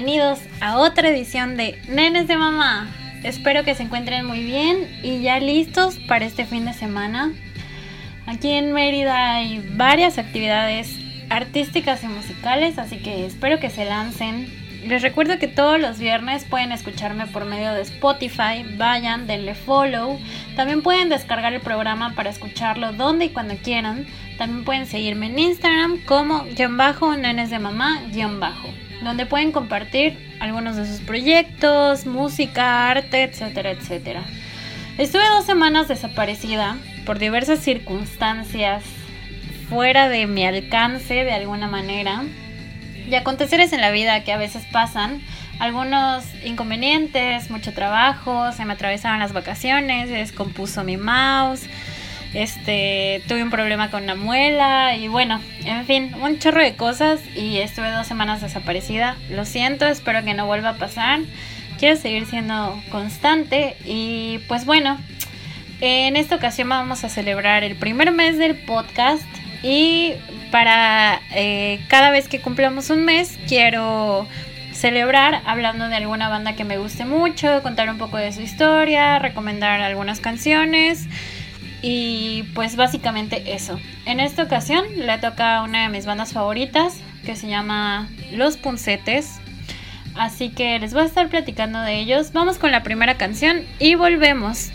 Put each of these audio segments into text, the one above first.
Bienvenidos a otra edición de Nenes de Mamá. Espero que se encuentren muy bien y ya listos para este fin de semana. Aquí en Mérida hay varias actividades artísticas y musicales, así que espero que se lancen. Les recuerdo que todos los viernes pueden escucharme por medio de Spotify, vayan, denle follow. También pueden descargar el programa para escucharlo donde y cuando quieran. También pueden seguirme en Instagram como guion bajo nenes de mamá guion bajo, donde pueden compartir algunos de sus proyectos, música, arte, etcétera, etcétera. Estuve dos semanas desaparecida por diversas circunstancias fuera de mi alcance de alguna manera y aconteceres en la vida que a veces pasan, algunos inconvenientes, mucho trabajo, se me atravesaron las vacaciones, se descompuso mi mouse, este, tuve un problema con una muela y bueno, en fin, un chorro de cosas y estuve dos semanas desaparecida. Lo siento, espero que no vuelva a pasar. Quiero seguir siendo constante y pues bueno, en esta ocasión vamos a celebrar el primer mes del podcast y para eh, cada vez que cumplamos un mes quiero celebrar hablando de alguna banda que me guste mucho, contar un poco de su historia, recomendar algunas canciones y pues básicamente eso. En esta ocasión le toca una de mis bandas favoritas que se llama Los Puncetes. Así que les voy a estar platicando de ellos. Vamos con la primera canción y volvemos.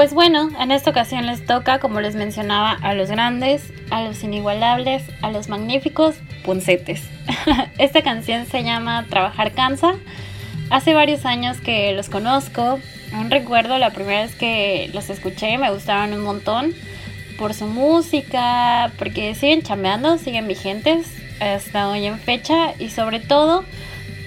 Pues bueno, en esta ocasión les toca, como les mencionaba, a los grandes, a los inigualables, a los magníficos puncetes. esta canción se llama Trabajar cansa. Hace varios años que los conozco. Aún recuerdo la primera vez que los escuché, me gustaron un montón por su música, porque siguen chambeando, siguen vigentes hasta hoy en fecha y sobre todo,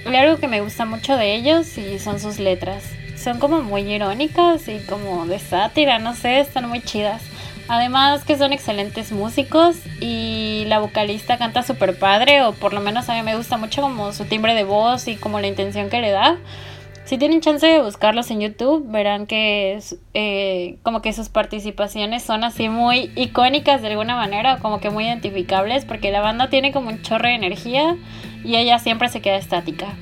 algo que me gusta mucho de ellos y son sus letras son como muy irónicas y como de sátira, no sé, están muy chidas. Además que son excelentes músicos y la vocalista canta súper padre o por lo menos a mí me gusta mucho como su timbre de voz y como la intención que le da. Si tienen chance de buscarlos en YouTube, verán que eh, como que sus participaciones son así muy icónicas de alguna manera, como que muy identificables, porque la banda tiene como un chorro de energía y ella siempre se queda estática.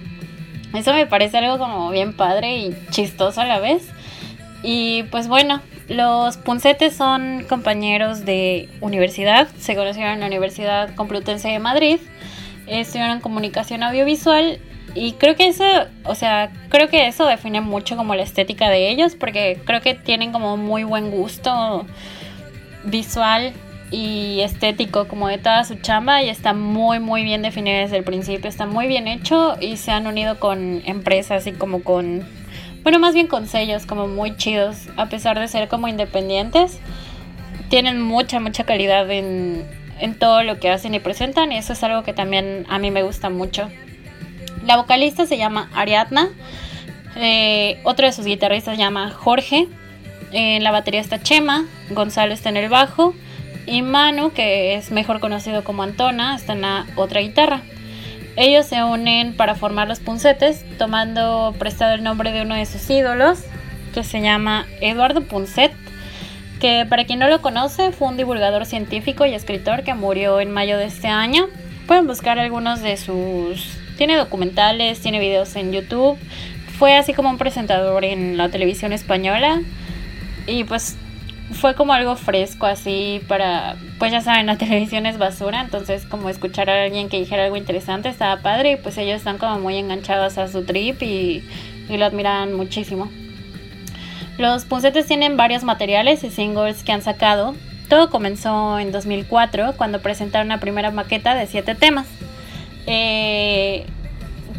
Eso me parece algo como bien padre y chistoso a la vez. Y pues bueno, los Puncetes son compañeros de universidad, se conocieron en la Universidad Complutense de Madrid. estudiaron comunicación audiovisual y creo que eso, o sea, creo que eso define mucho como la estética de ellos porque creo que tienen como muy buen gusto visual y estético como de toda su chamba y está muy muy bien definido desde el principio, está muy bien hecho y se han unido con empresas y como con, bueno, más bien con sellos como muy chidos, a pesar de ser como independientes, tienen mucha mucha calidad en, en todo lo que hacen y presentan y eso es algo que también a mí me gusta mucho. La vocalista se llama Ariadna, eh, otro de sus guitarristas se llama Jorge, en la batería está Chema, Gonzalo está en el bajo y Manu, que es mejor conocido como Antona, está en la otra guitarra. Ellos se unen para formar los puncetes, tomando prestado el nombre de uno de sus ídolos, que se llama Eduardo Puncet, que para quien no lo conoce fue un divulgador científico y escritor que murió en mayo de este año. Pueden buscar algunos de sus... Tiene documentales, tiene videos en YouTube. Fue así como un presentador en la televisión española. Y pues fue como algo fresco así para, pues ya saben, la televisión es basura, entonces como escuchar a alguien que dijera algo interesante estaba padre y pues ellos están como muy enganchados a su trip y, lo admiran muchísimo. Los puncetes tienen varios materiales y singles que han sacado. Todo comenzó en 2004 cuando presentaron la primera maqueta de siete temas. Eh,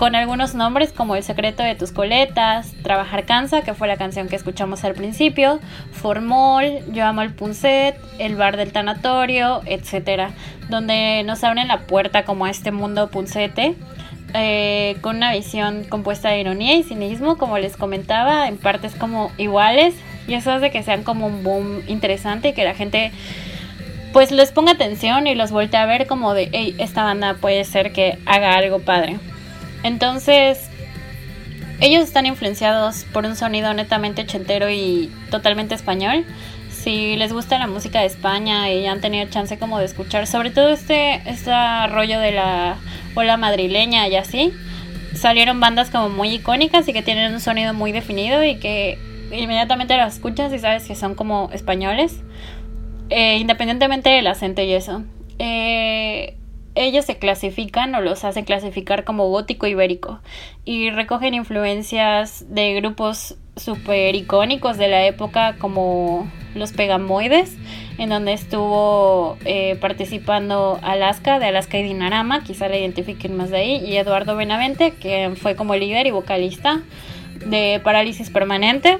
con algunos nombres como El secreto de tus coletas, Trabajar cansa, que fue la canción que escuchamos al principio, Formol, Yo amo el Punset, El bar del tanatorio, etc. Donde nos abren la puerta como a este mundo puncete. Eh, con una visión compuesta de ironía y cinismo, como les comentaba, en partes como iguales, y eso hace que sean como un boom interesante y que la gente pues les ponga atención y los voltee a ver como de, hey, esta banda puede ser que haga algo padre. Entonces, ellos están influenciados por un sonido netamente ochentero y totalmente español. Si les gusta la música de España y han tenido chance como de escuchar, sobre todo este, este rollo de la ola madrileña y así, salieron bandas como muy icónicas y que tienen un sonido muy definido y que inmediatamente las escuchas y sabes que son como españoles, eh, independientemente del acento y eso. Eh, ellos se clasifican o los hacen clasificar como gótico ibérico. Y recogen influencias de grupos super icónicos de la época como los Pegamoides, en donde estuvo eh, participando Alaska, de Alaska y Dinarama, quizá la identifiquen más de ahí, y Eduardo Benavente, que fue como líder y vocalista de Parálisis Permanente,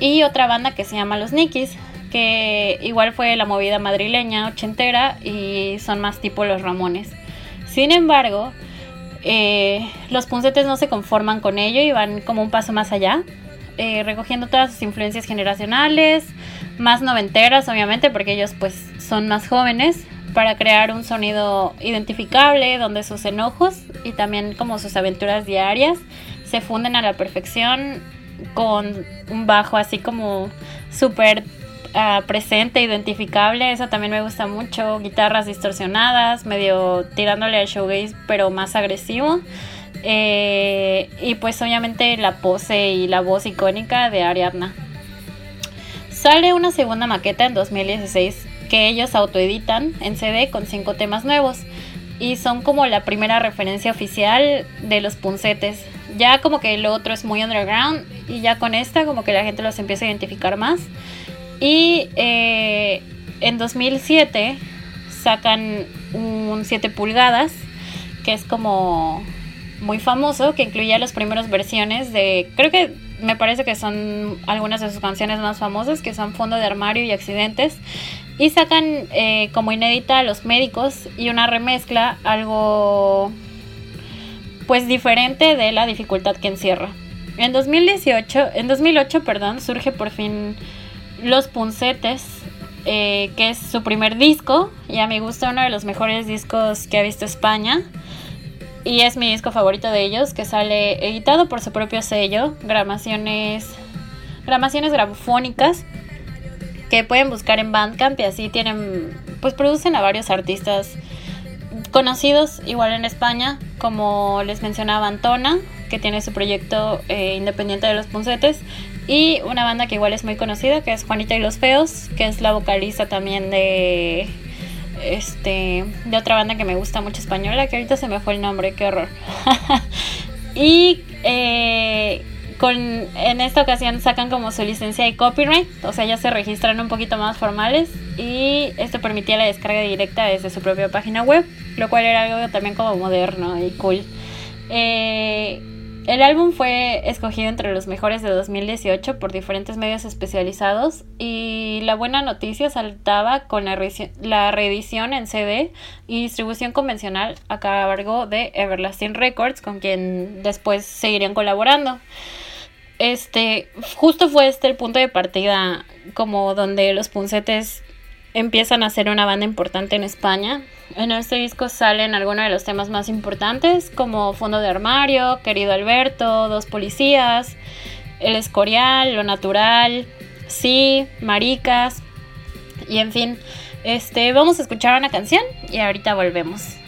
y otra banda que se llama Los Nikis, que igual fue la movida madrileña ochentera y son más tipo los Ramones. Sin embargo, eh, los puncetes no se conforman con ello y van como un paso más allá, eh, recogiendo todas sus influencias generacionales, más noventeras obviamente, porque ellos pues son más jóvenes, para crear un sonido identificable donde sus enojos y también como sus aventuras diarias se funden a la perfección con un bajo así como súper Ah, presente, identificable, eso también me gusta mucho. Guitarras distorsionadas, medio tirándole al showgaze, pero más agresivo. Eh, y pues obviamente la pose y la voz icónica de Ariadna. Sale una segunda maqueta en 2016 que ellos autoeditan en CD con cinco temas nuevos y son como la primera referencia oficial de los puncetes. Ya como que lo otro es muy underground y ya con esta como que la gente los empieza a identificar más. Y eh, en 2007 sacan un 7 pulgadas, que es como muy famoso, que incluía las primeras versiones de, creo que me parece que son algunas de sus canciones más famosas, que son Fondo de Armario y Accidentes. Y sacan eh, como inédita a los médicos y una remezcla, algo pues diferente de la dificultad que encierra. En 2018, en 2008, perdón, surge por fin los Puncetes, eh, que es su primer disco y a mi gusto uno de los mejores discos que ha visto España. Y es mi disco favorito de ellos, que sale editado por su propio sello, grabaciones, grabaciones grafónicas, que pueden buscar en Bandcamp y así tienen, pues producen a varios artistas conocidos igual en España, como les mencionaba Antona, que tiene su proyecto eh, independiente de los puncetes, y una banda que igual es muy conocida, que es Juanita y los Feos, que es la vocalista también de este, de otra banda que me gusta mucho española, que ahorita se me fue el nombre, qué horror. y eh, con, en esta ocasión sacan como su licencia de copyright, o sea, ya se registran un poquito más formales y esto permitía la descarga directa desde su propia página web, lo cual era algo también como moderno y cool. Eh, el álbum fue escogido entre los mejores de 2018 por diferentes medios especializados y la buena noticia saltaba con la, reedición en CD y distribución convencional a cargo de Everlasting Records con quien después seguirían colaborando. Este, justo fue este el punto de partida como donde los puncetes empiezan a ser una banda importante en España. En este disco salen algunos de los temas más importantes, como Fondo de Armario, Querido Alberto, Dos Policías, El Escorial, Lo Natural, Sí, Maricas, y en fin, este, vamos a escuchar una canción y ahorita volvemos.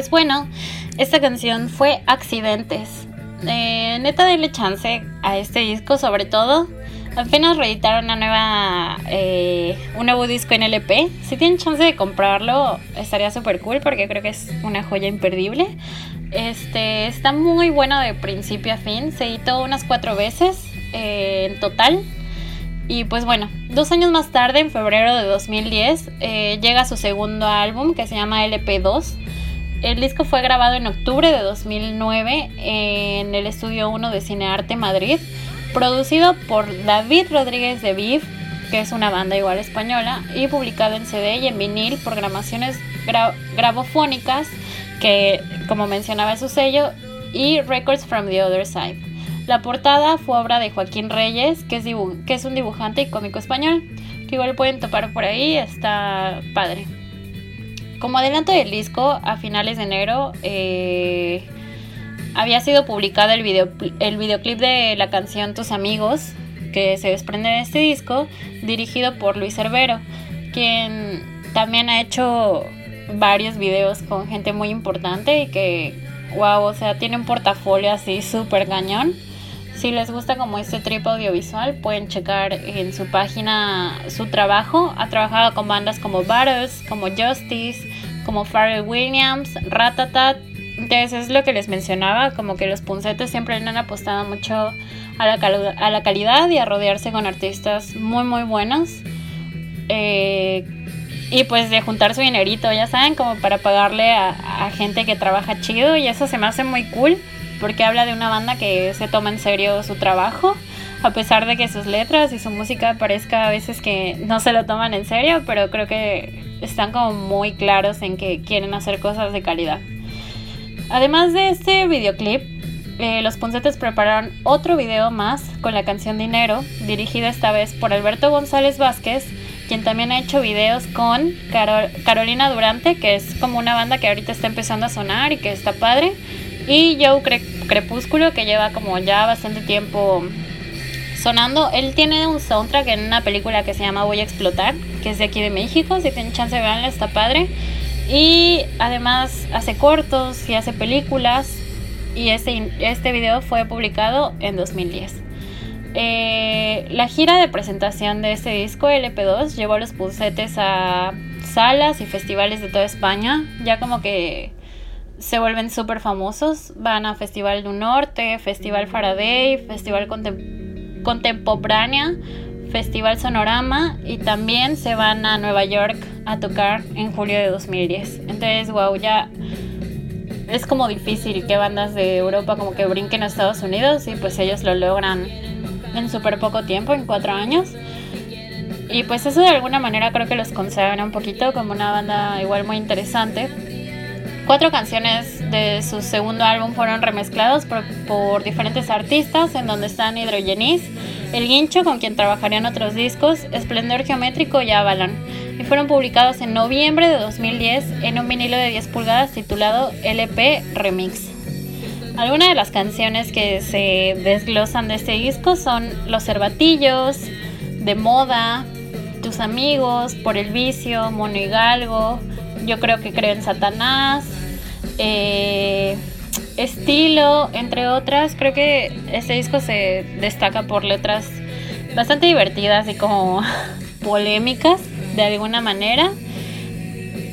Pues bueno, esta canción fue Accidentes. Eh, neta, denle chance a este disco, sobre todo Apenas reeditaron una nueva, eh, un nuevo disco en LP. Si tienen chance de comprarlo, estaría súper cool porque creo que es una joya imperdible. Este está muy bueno de principio a fin. Se editó unas cuatro veces eh, en total. Y pues bueno, dos años más tarde, en febrero de 2010, eh, llega su segundo álbum que se llama LP2. El disco fue grabado en octubre de 2009 en el Estudio 1 de Cinearte Madrid producido por David Rodríguez de Viv, que es una banda igual española, y publicado en CD y en vinil por grabaciones grabofónicas, que como mencionaba su sello, y Records from the Other Side. La portada fue obra de Joaquín Reyes, que es, que es un dibujante y cómico español, que igual pueden topar por ahí, está padre. Como adelanto del disco, a finales de enero, eh, había sido publicado el, video, el videoclip de la canción Tus Amigos, que se desprende de este disco, dirigido por Luis Cervero, quien también ha hecho varios videos con gente muy importante y que, wow, o sea, tiene un portafolio así súper cañón. Si les gusta como este trip audiovisual, pueden checar en su página su trabajo. Ha trabajado con bandas como Battles, como Justice, como Pharrell Williams, Ratatat, entonces es lo que les mencionaba, como que los puncetes siempre han apostado mucho a la, a la calidad y a rodearse con artistas muy muy buenos. Eh, y pues de juntar su dinerito, ya saben, como para pagarle a, a, gente que trabaja chido. Y eso se me hace muy cool porque habla de una banda que se toma en serio su trabajo, a pesar de que sus letras y su música parezca a veces que no se lo toman en serio, pero creo que están como muy claros en que quieren hacer cosas de calidad. Además de este videoclip, eh, los Puncetes prepararon otro video más con la canción Dinero, dirigida esta vez por Alberto González Vázquez, quien también ha hecho videos con Carolina Durante, que es como una banda que ahorita está empezando a sonar y que está padre, y Joe Crepúsculo, que lleva como ya bastante tiempo sonando. Él tiene un soundtrack en una película que se llama Voy a explotar, que es de aquí de México, si tienen chance de verla, está padre. Y además hace cortos y hace películas. Y este, este video fue publicado en 2010. Eh, la gira de presentación de este disco, LP2, llevó a los pulsetes a salas y festivales de toda España. Ya como que se vuelven súper famosos. Van a Festival du Norte, Festival Faraday, Festival Contemporánea, Festival Sonorama y también se van a Nueva York a tocar en julio de 2010. Entonces, wow, ya es como difícil que bandas de Europa como que brinquen a Estados Unidos y pues ellos lo logran en súper poco tiempo, en cuatro años. Y pues eso de alguna manera creo que los consagra un poquito como una banda igual muy interesante. Cuatro canciones de su segundo álbum fueron remezclados por, diferentes artistas, en donde están Hidrogenis, El Guincho, con quien trabajarían otros discos, Esplendor Geométrico y Avalon, y fueron publicados en noviembre de 2010 en un vinilo de 10 pulgadas titulado LP Remix. Algunas de las canciones que se desglosan de este disco son Los Cervatillos, De Moda, Tus Amigos, Por el Vicio, Mono y Galgo, Yo creo que creo en Satanás, eh, estilo, entre otras. Creo que este disco se destaca por letras bastante divertidas y como polémicas de alguna manera.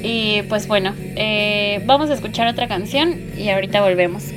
Y pues bueno, eh, vamos a escuchar otra canción y ahorita volvemos.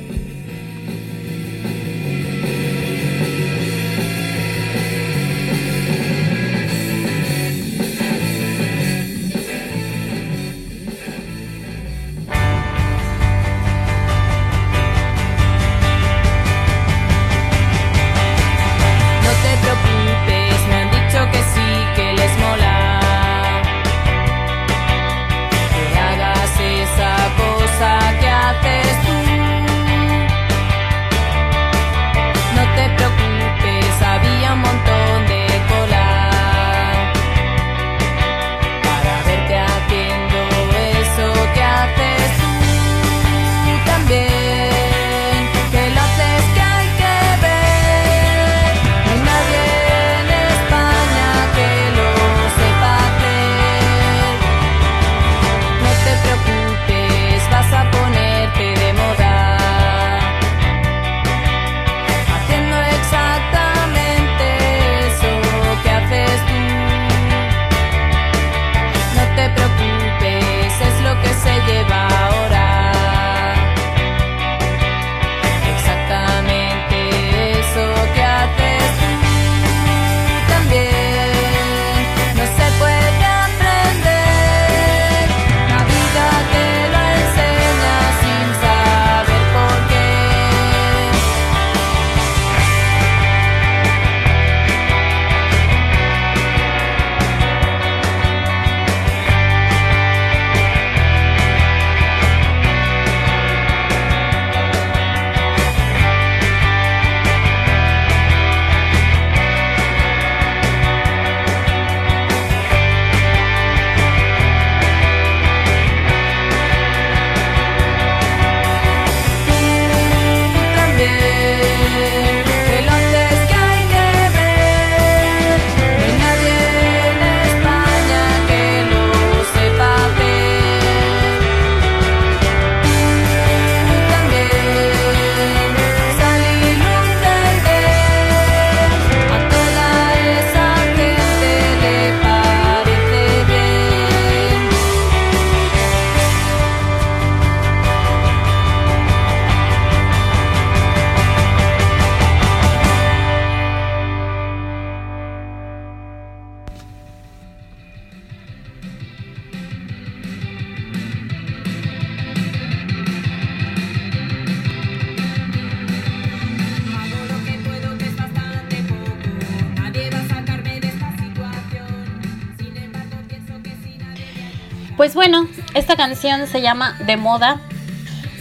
Canción se llama De Moda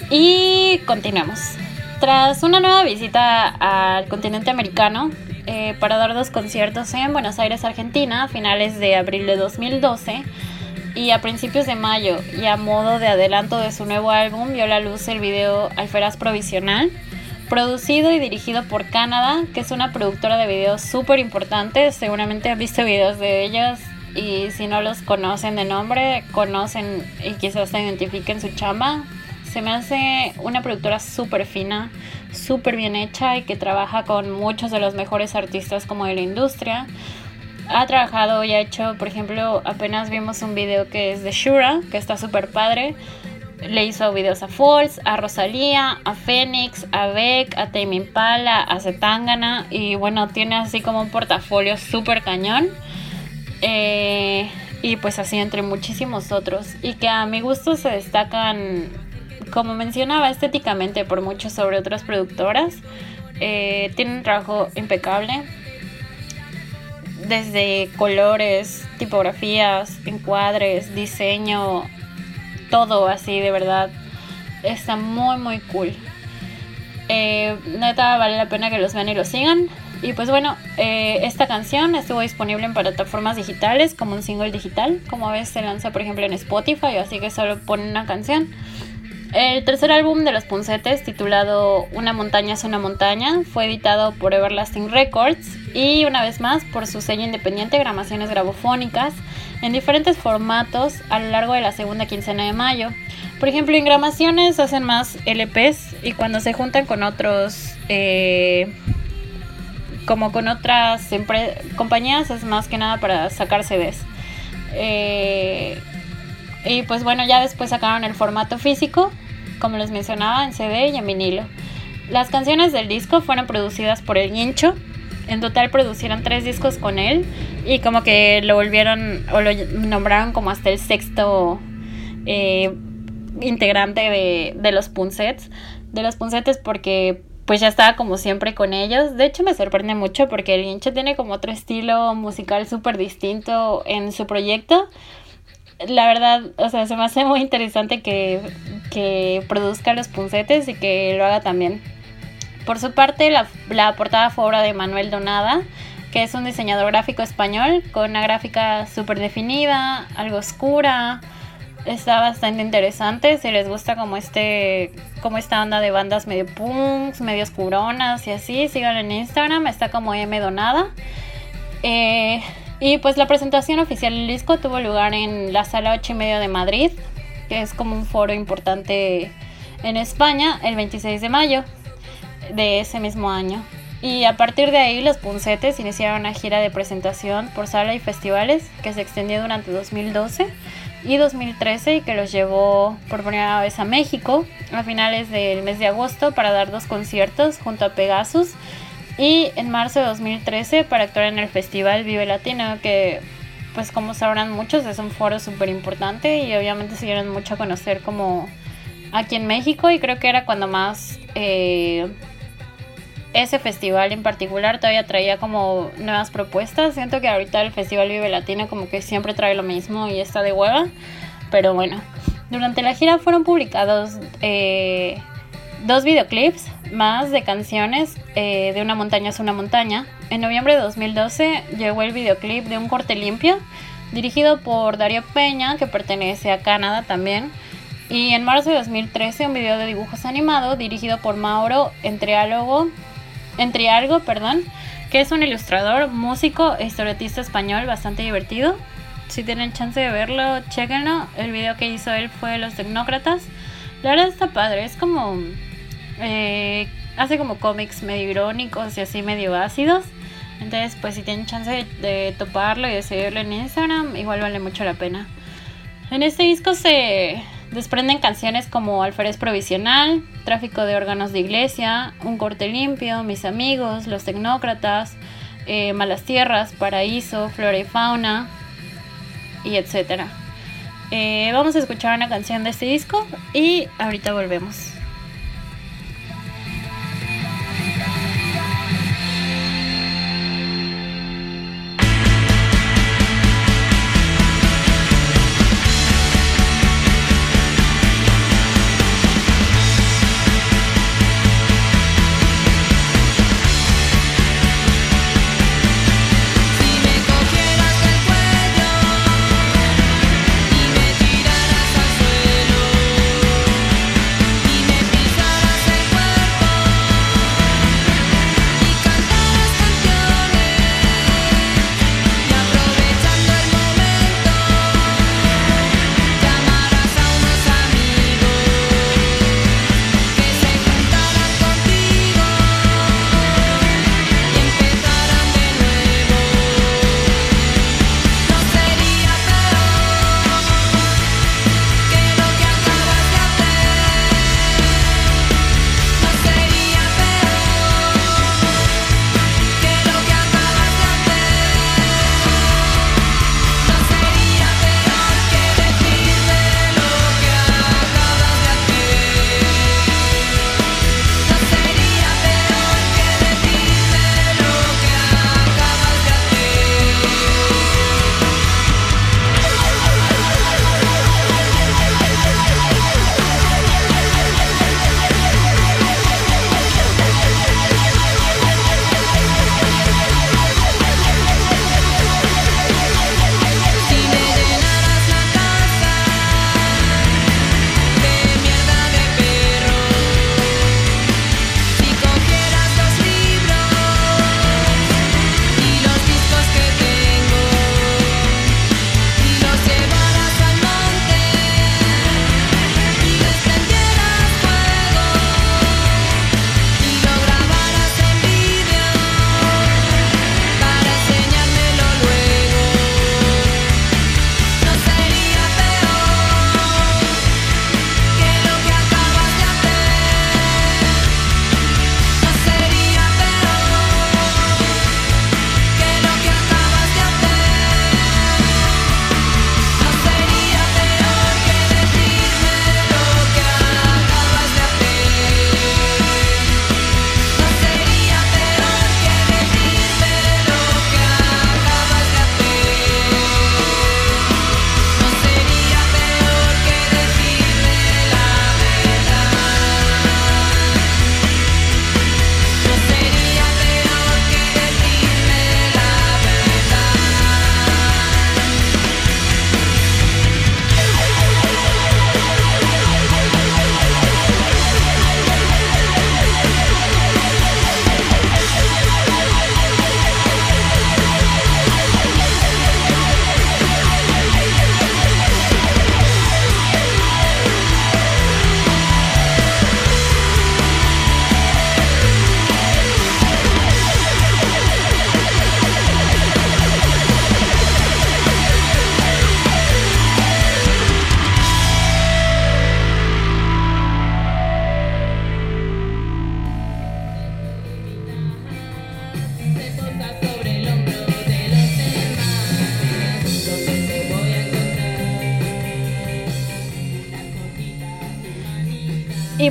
y continuamos. Tras una nueva visita al continente americano eh, para dar dos conciertos en Buenos Aires, Argentina, a finales de abril de 2012 y a principios de mayo, y a modo de adelanto de su nuevo álbum, vio la luz el video Alferaz Provisional, producido y dirigido por Canadá, que es una productora de videos súper importante. Seguramente han visto videos de ellos y si no los conocen de nombre, conocen y quizás se identifiquen su chamba. Se me hace una productora súper fina, súper bien hecha y que trabaja con muchos de los mejores artistas como de la industria. Ha trabajado y ha hecho, por ejemplo, apenas vimos un video que es de Shura, que está súper padre. Le hizo videos a Falls, a Rosalía, a Phoenix, a Beck, a Tame Impala, a Zetangana y bueno, tiene así como un portafolio súper cañón. Eh, y pues así entre muchísimos otros. Y que a mi gusto se destacan, como mencionaba, estéticamente por mucho sobre otras productoras. Eh, tienen un trabajo impecable. Desde colores, tipografías, encuadres, diseño, todo así de verdad. Está muy muy cool. Eh, neta vale la pena que los vean y los sigan. Y pues bueno, eh, esta canción estuvo disponible en plataformas digitales como un single digital, como a veces se lanza por ejemplo en Spotify, así que solo pone una canción. El tercer álbum de los Puncetes, titulado Una montaña es una montaña, fue editado por Everlasting Records y una vez más por su sello independiente Gramaciones Grabofónicas en diferentes formatos a lo largo de la segunda quincena de mayo. Por ejemplo, en Gramaciones hacen más LPs y cuando se juntan con otros eh, como con otras compañías, es más que nada para sacar CDs. Eh, y pues bueno, ya después sacaron el formato físico, como les mencionaba, en CD y en vinilo. Las canciones del disco fueron producidas por El Guincho. En total producieron tres discos con él y como que lo volvieron o lo nombraron como hasta el sexto eh, integrante de, de los Punsets. De los Punsetes porque pues ya estaba como siempre con ellos. De hecho me sorprende mucho porque el Guincho tiene como otro estilo musical súper distinto en su proyecto. La verdad, o sea, se me hace muy interesante que, que produzca los puncetes y que lo haga también. Por su parte, la, la portada fue obra de Manuel Donada, que es un diseñador gráfico español con una gráfica súper definida, algo oscura, está bastante interesante. Si les gusta como este, como esta onda de bandas medio punks, medio oscuronas y así, sigan en Instagram, está como M Donada. Eh, y pues la presentación oficial del disco tuvo lugar en la sala 8 y medio de Madrid, que es como un foro importante en España, el 26 de mayo de ese mismo año. Y a partir de ahí los Puncetes iniciaron una gira de presentación por sala y festivales que se extendió durante 2012 y 2013 y que los llevó por primera vez a México a finales del mes de agosto para dar dos conciertos junto a Pegasus y en marzo de 2013 para actuar en el festival Vive Latino que pues como sabrán muchos es un foro súper importante y obviamente se dieron mucho a conocer como aquí en México y creo que era cuando más eh, ese festival en particular todavía traía como nuevas propuestas. Siento que ahorita el Festival Vive Latino como que siempre trae lo mismo y está de hueva. Pero bueno, durante la gira fueron publicados eh, dos videoclips más de canciones eh, de Una montaña es una montaña. En noviembre de 2012 llegó el videoclip de Un corte limpio, dirigido por Darío Peña, que pertenece a Canadá también. Y en marzo de 2013 un video de dibujos animados dirigido por Mauro Entreálogo entre algo, perdón, que es un ilustrador, músico e historietista español bastante divertido. Si tienen chance de verlo, chequenlo. El video que hizo él fue Los Tecnócratas. La verdad está padre, es como... Eh, hace como cómics medio irónicos y así medio ácidos. Entonces, pues si tienen chance de, de, toparlo y de seguirlo en Instagram, igual vale mucho la pena. En este disco se, Desprenden canciones como Alférez Provisional, Tráfico de órganos de iglesia, Un corte limpio, Mis amigos, Los tecnócratas, eh, Malas tierras, Paraíso, Flora y fauna, y etcétera. Eh, vamos a escuchar una canción de este disco y ahorita volvemos.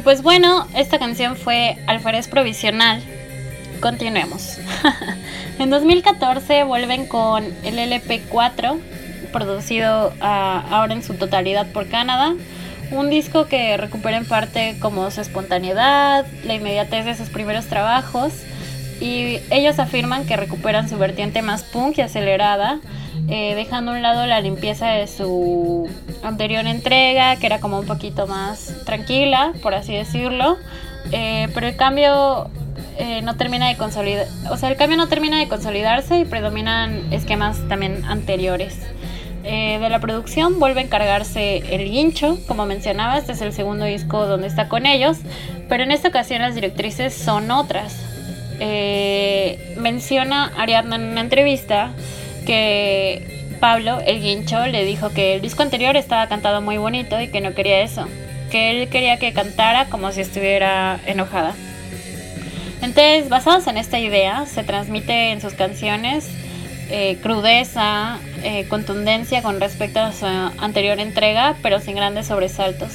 Pues bueno, esta canción fue Alfarés Provisional. Continuemos. en 2014 vuelven con el LP4, producido ah, ahora en su totalidad por Canadá. Un disco que recupera en parte como su espontaneidad, la inmediatez de sus primeros trabajos. Y ellos afirman que recuperan su vertiente más punk y acelerada, eh, dejando a un lado la limpieza de su anterior entrega, que era como un poquito más tranquila, por así decirlo. Eh, pero el cambio eh, no termina de consolidar, o sea, el cambio no termina de consolidarse y predominan esquemas también anteriores. de la producción vuelve a encargarse El Guincho, como mencionaba, este es el segundo disco donde está con ellos, pero en esta ocasión las directrices son otras. menciona Ariadna en una entrevista que Pablo, el guincho, le dijo que el disco anterior estaba cantado muy bonito y que no quería eso, que él quería que cantara como si estuviera enojada. Entonces, basados en esta idea, se transmite en sus canciones eh, crudeza, eh, contundencia con respecto a su anterior entrega, pero sin grandes sobresaltos.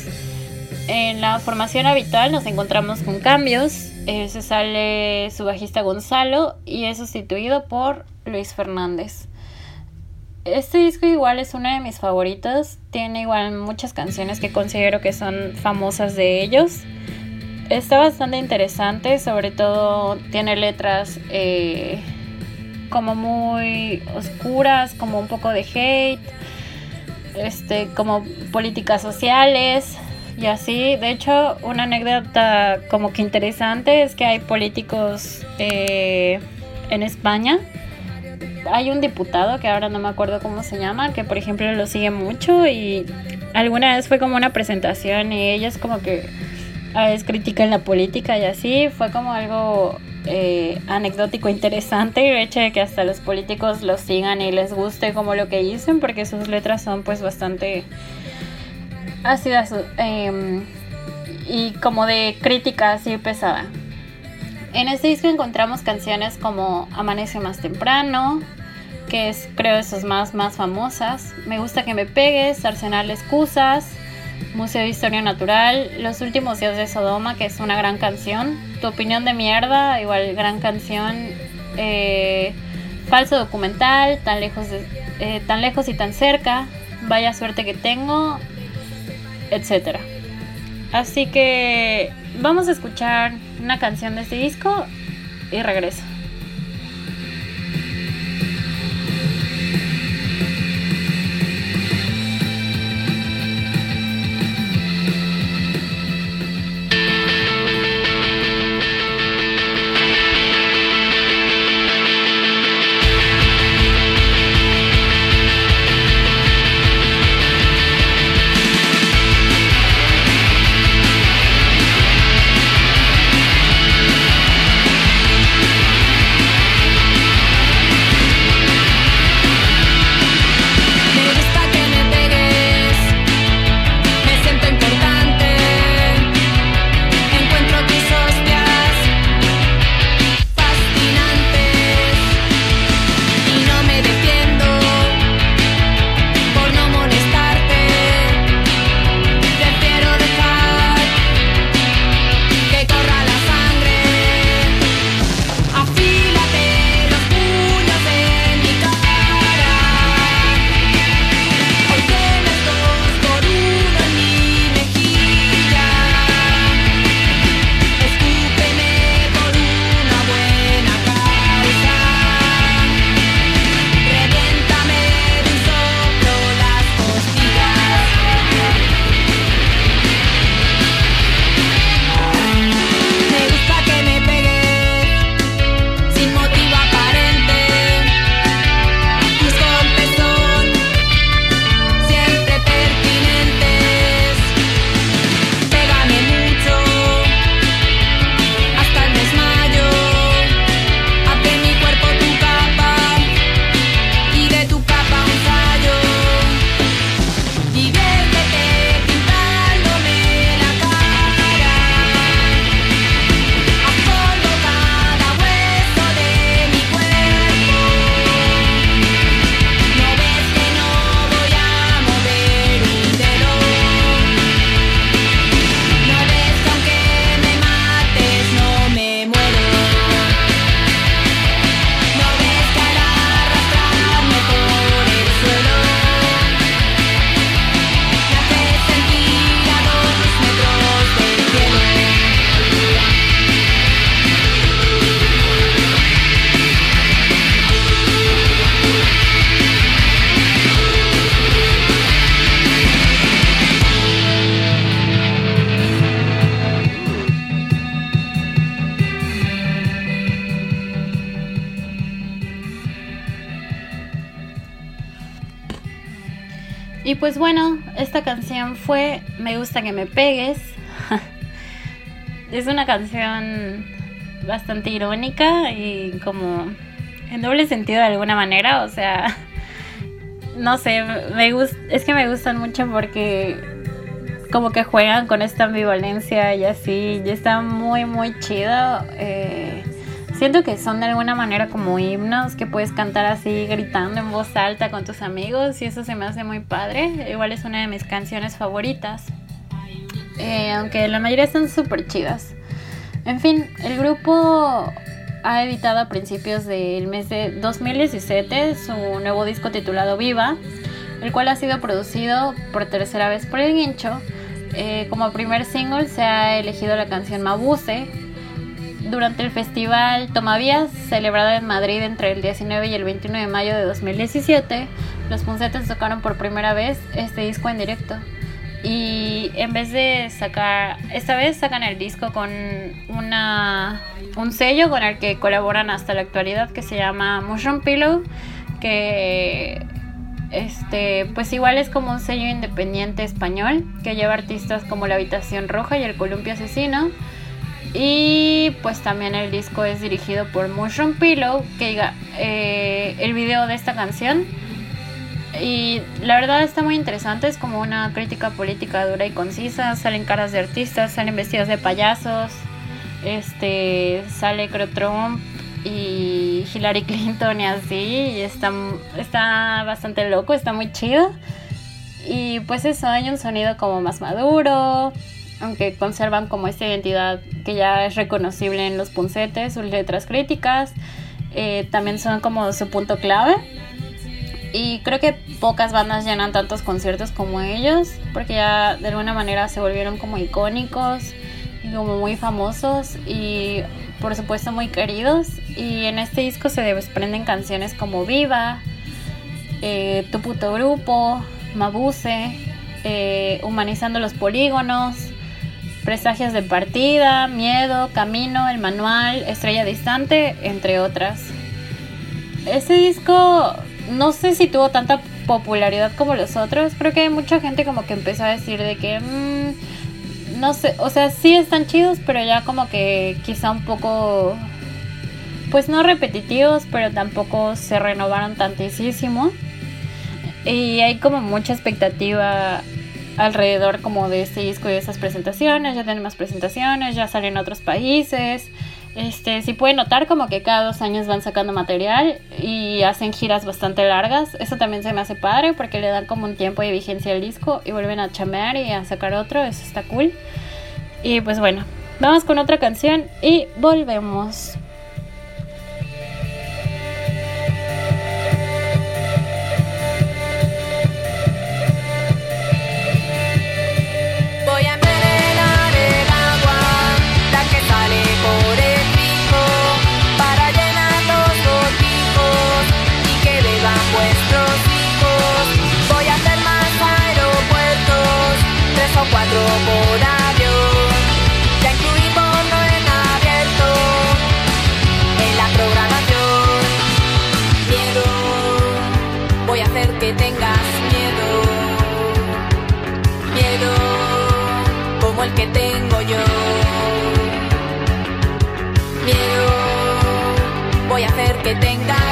En la formación habitual nos encontramos con cambios. Eh, se sale su bajista Gonzalo y es sustituido por Luis Fernández. Este disco igual es uno de mis favoritos. Tiene igual muchas canciones que considero que son famosas de ellos. Está bastante interesante, sobre todo tiene letras eh, como muy oscuras, como un poco de hate, este, como políticas sociales y así. De hecho, una anécdota como que interesante es que hay políticos eh, en España hay un diputado que ahora no me acuerdo cómo se llama, que por ejemplo lo sigue mucho y alguna vez fue como una presentación y ellos como que a veces critican la política y así, fue como algo eh, anecdótico interesante el hecho de que hasta los políticos los sigan y les guste como lo que dicen porque sus letras son pues bastante ácidas em, y como de crítica así pesada. En este disco encontramos canciones como Amanece más temprano, que es creo de sus más, más famosas. Me gusta que me pegues, Arsenal Excusas, Museo de Historia Natural, Los últimos días de Sodoma, que es una gran canción. Tu opinión de mierda, igual gran canción. Eh, falso documental, tan lejos, eh, tan lejos y tan cerca. Vaya suerte que tengo, etcétera. Así que vamos a escuchar una canción de este disco y regreso. Y pues bueno, esta canción fue Me gusta que me pegues. es una canción bastante irónica y como en doble sentido de alguna manera, o sea, no sé, me gusta, es que me gustan mucho porque como que juegan con esta ambivalencia y así, y está muy muy chido. Eh, siento que son de alguna manera como himnos que puedes cantar así gritando en voz alta con tus amigos y eso se me hace muy padre. Igual es una de mis canciones favoritas. Eh, aunque la mayoría están súper chidas. En fin, el grupo ha editado a principios del mes de 2017 su nuevo disco titulado Viva, el cual ha sido producido por tercera vez por el Guincho. Eh, como primer single se ha elegido la canción Mabuse. Durante el festival Tomavías, celebrado en Madrid entre el 19 y el 21 de mayo de 2017, los Puncetes tocaron por primera vez este disco en directo. Y en vez de sacar, esta vez sacan el disco con una, un sello con el que colaboran hasta la actualidad que se llama Mushroom Pillow, que este, pues igual es como un sello independiente español que lleva artistas como La Habitación Roja y El Columpio Asesino. Y pues también el disco es dirigido por Mushroom Pillow, que eh, el video de esta canción. Y la verdad está muy interesante, es como una crítica política dura y concisa, salen caras de artistas, salen vestidos de payasos, este sale creo Trump y Hillary Clinton y así, y está, está bastante loco, está muy chido. Y pues eso, hay un sonido como más maduro, aunque conservan como esta identidad que ya es reconocible en los puncetes, sus letras críticas, eh, también son como su punto clave. Y creo que pocas bandas llenan tantos conciertos como ellos, porque ya de alguna manera se volvieron como icónicos y como muy famosos y por supuesto muy queridos. Y en este disco se desprenden canciones como Viva, eh, Tu puto grupo, Mabuse, eh, Humanizando los polígonos, Presagios de partida, Miedo, Camino, El Manual, Estrella Distante, entre otras. Este disco no sé si tuvo tanta popularidad como los otros. Creo que hay mucha gente como que empezó a decir de que... Mm, no sé, o sea, sí están chidos, pero ya como que quizá un poco... Pues no repetitivos, pero tampoco se renovaron tantísimo. Y hay como mucha expectativa alrededor como de este disco y de esas presentaciones. Ya tienen más presentaciones, ya salen a otros países. Este, si pueden notar como que cada dos años van sacando material y hacen giras bastante largas. Eso también se me hace padre porque le dan como un tiempo de vigencia al disco y vuelven a chamear y a sacar otro. Eso está cool. Y pues bueno, vamos con otra canción y volvemos. que tengo yo. Miedo, voy a hacer que tenga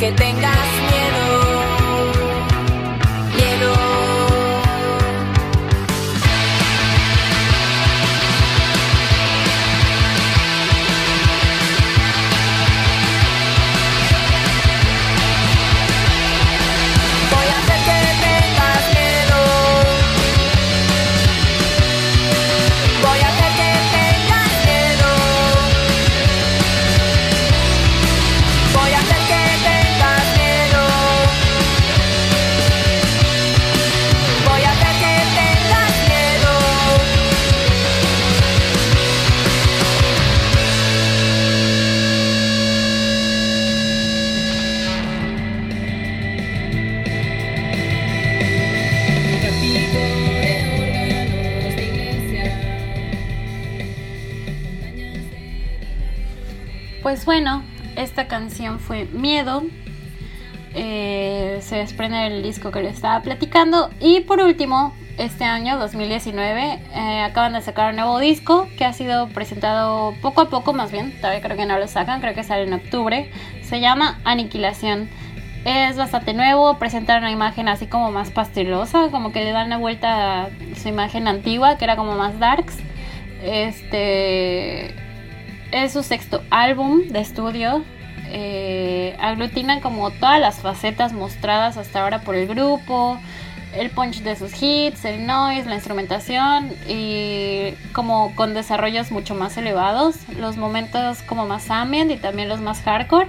que tengas miedo. Bueno, esta canción fue Miedo. Eh, se desprende del disco que le estaba platicando. Y por último, este año 2019 eh, acaban de sacar un nuevo disco que ha sido presentado poco a poco, más bien, todavía creo que no lo sacan, creo que sale en octubre. Se llama Aniquilación. Es bastante nuevo, presenta una imagen así como más pastelosa, como que le dan la vuelta a su imagen antigua, que era como más darks. Este es su sexto álbum de estudio. Eh, aglutina como todas las facetas mostradas hasta ahora por el grupo el punch de sus hits, el noise, la instrumentación y como con desarrollos mucho más elevados, los momentos como más ambient y también los más hardcore.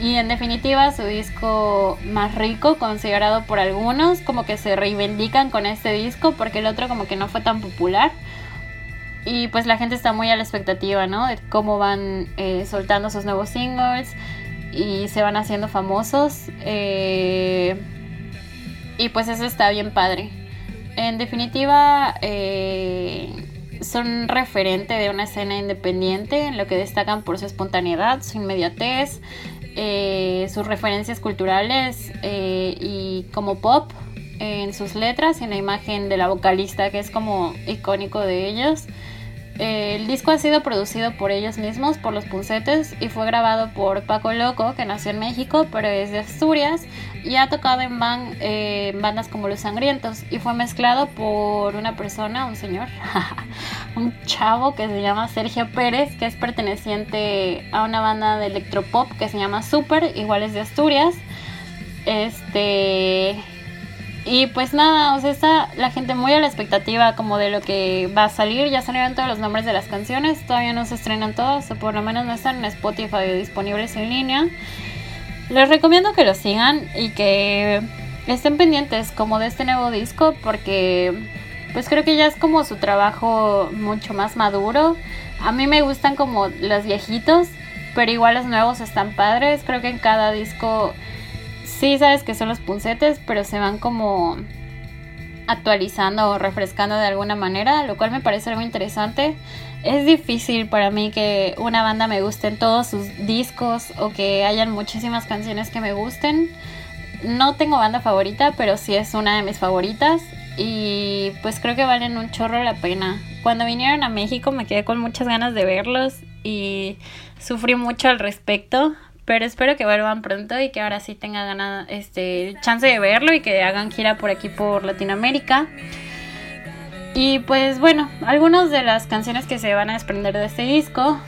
Y en definitiva su disco más rico considerado por algunos, como que se reivindican con este disco porque el otro como que no fue tan popular. Y pues la gente está muy a la expectativa, ¿no? De cómo van eh, soltando sus nuevos singles y se van haciendo famosos. Eh, y pues eso está bien padre. En definitiva, eh, son referente de una escena independiente en lo que destacan por su espontaneidad, su inmediatez, eh, sus referencias culturales eh, y como pop en sus letras y en la imagen de la vocalista que es como icónico de ellos. El disco ha sido producido por ellos mismos, por los Puncetes, y fue grabado por Paco Loco, que nació en México, pero es de Asturias, y ha tocado en, eh, bandas como Los Sangrientos, y fue mezclado por una persona, un señor, un chavo que se llama Sergio Pérez, que es perteneciente a una banda de electropop que se llama Super, igual es de Asturias. Este y pues nada, o sea, está la gente muy a la expectativa como de lo que va a salir. Ya salieron todos los nombres de las canciones, todavía no se estrenan todas, o por lo menos no están en Spotify disponibles en línea. Les recomiendo que lo sigan y que estén pendientes como de este nuevo disco porque pues creo que ya es como su trabajo mucho más maduro. A mí me gustan como los viejitos, pero igual los nuevos están padres. Creo que en cada disco sí sabes que son los puncetes, pero se van como actualizando o refrescando de alguna manera, lo cual me parece algo interesante. Es difícil para mí que una banda me guste en todos sus discos o que hayan muchísimas canciones que me gusten. No tengo banda favorita, pero sí es una de mis favoritas y pues creo que valen un chorro la pena. Cuando vinieron a México me quedé con muchas ganas de verlos y sufrí mucho al respecto, pero espero que vuelvan pronto y que ahora sí tenga ganas, este, chance de verlo y que hagan gira por aquí por Latinoamérica. Y pues bueno, algunas de las canciones que se van a desprender de este disco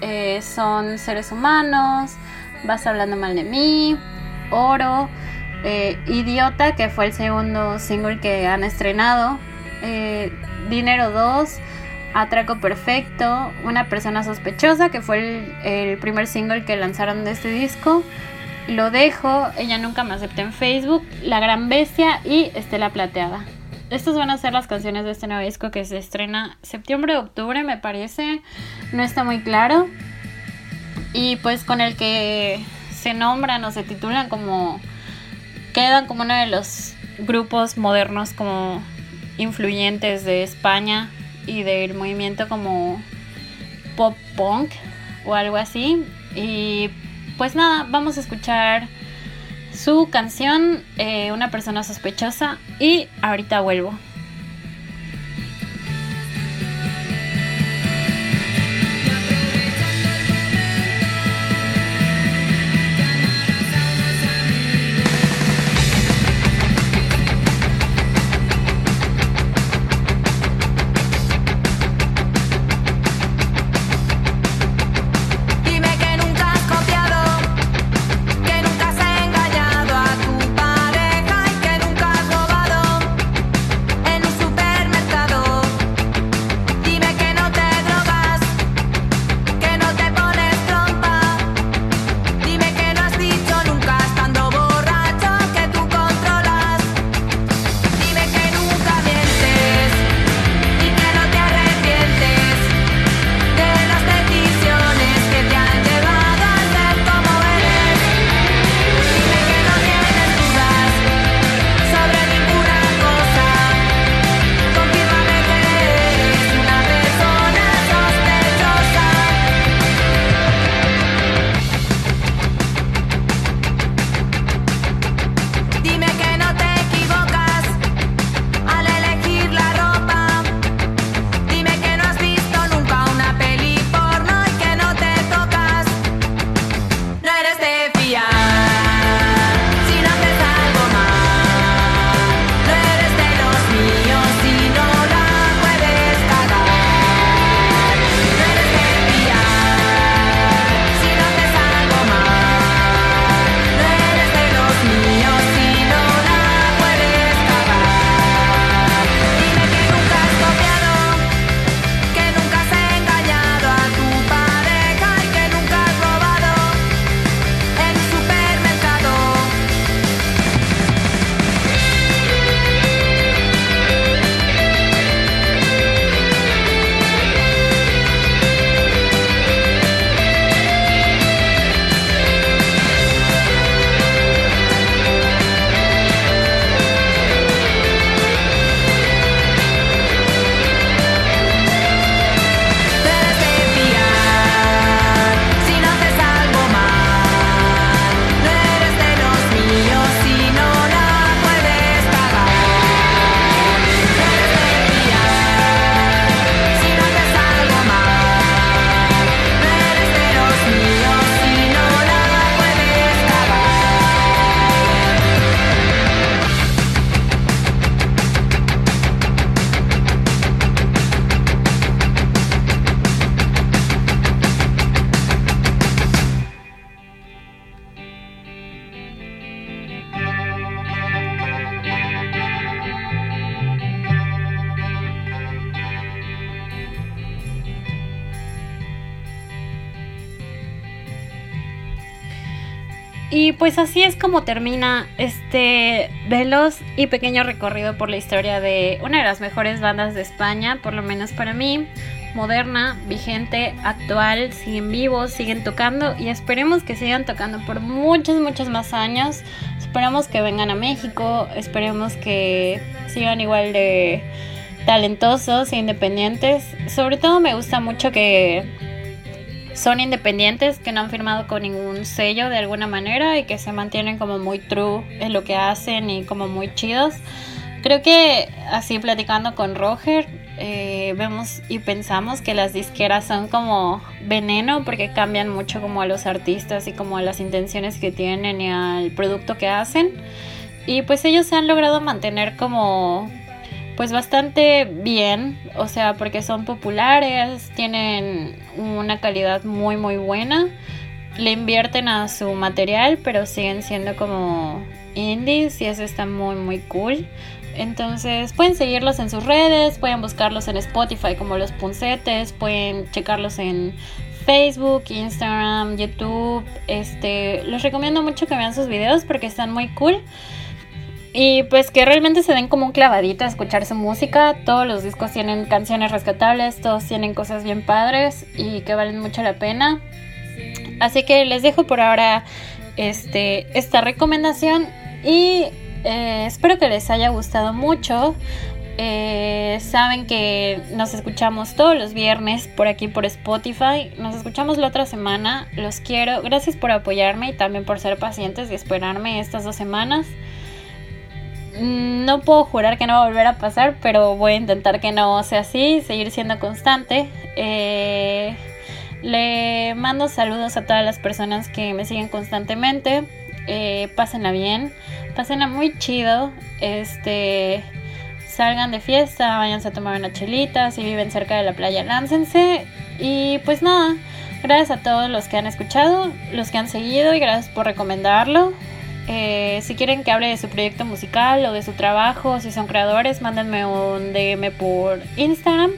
eh, son Seres Humanos, Vas hablando mal de mí, Oro, eh, Idiota, que fue el segundo single que han estrenado, eh, Dinero 2, Atraco Perfecto, Una persona sospechosa, que fue el, primer single que lanzaron de este disco. Lo dejo, ella nunca me acepta en Facebook, La Gran Bestia y Estela Plateada. Estas van a ser las canciones de este nuevo disco que se estrena septiembre-octubre, me parece. No está muy claro. Y pues con el que se nombran o se titulan como... Quedan como uno de los grupos modernos como influyentes de España y del movimiento como pop punk o algo así. Y pues nada, vamos a escuchar su canción, eh, Una persona sospechosa, y ahorita vuelvo. Termina este veloz y pequeño recorrido por la historia de una de las mejores bandas de España, por lo menos para mí, moderna, vigente, actual, siguen vivos, siguen tocando y esperemos que sigan tocando por muchos, muchos más años. Esperamos que vengan a México, esperemos que sigan igual de talentosos e independientes. Sobre todo me gusta mucho que son independientes, que no han firmado con ningún sello de alguna manera y que se mantienen como muy true en lo que hacen y como muy chidos. Creo que así platicando con Roger, eh, vemos y pensamos que las disqueras son como veneno porque cambian mucho como a los artistas y como a las intenciones que tienen y al producto que hacen. Y pues ellos se han logrado mantener como pues bastante bien, o sea, porque son populares, tienen una calidad muy muy buena, le invierten a su material, pero siguen siendo como indies y eso está muy muy cool. Entonces pueden seguirlos en sus redes, pueden buscarlos en Spotify como los puncetes, pueden checarlos en Facebook, Instagram, YouTube. Este, les recomiendo mucho que vean sus videos porque están muy cool. Y pues que realmente se den como un clavadito a escuchar su música. Todos los discos tienen canciones rescatables, todos tienen cosas bien padres y que valen mucho la pena. Así que les dejo por ahora este, esta recomendación y eh, espero que les haya gustado mucho. Eh, saben que nos escuchamos todos los viernes por aquí por Spotify. Nos escuchamos la otra semana. Los quiero. Gracias por apoyarme y también por ser pacientes y esperarme estas dos semanas. No puedo jurar que no va a volver a pasar, pero voy a intentar que no sea así, seguir siendo constante. Eh, le mando saludos a todas las personas que me siguen constantemente. Eh, pásenla bien, pásenla muy chido. Este, salgan de fiesta, váyanse a tomar una chelita. Si viven cerca de la playa, láncense. Y pues nada, gracias a todos los que han escuchado, los que han seguido y gracias por recomendarlo. Eh, si quieren que hable de su proyecto musical o de su trabajo, si son creadores, mándenme un DM por Instagram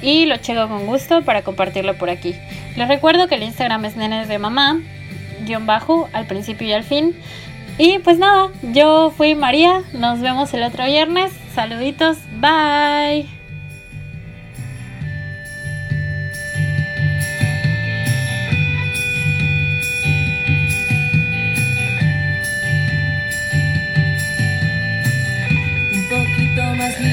y lo checo con gusto para compartirlo por aquí. Les recuerdo que el Instagram es nenes de mamá, guion bajo, al principio y al fin. Y pues nada, yo fui María, nos vemos el otro viernes. Saluditos, bye. was.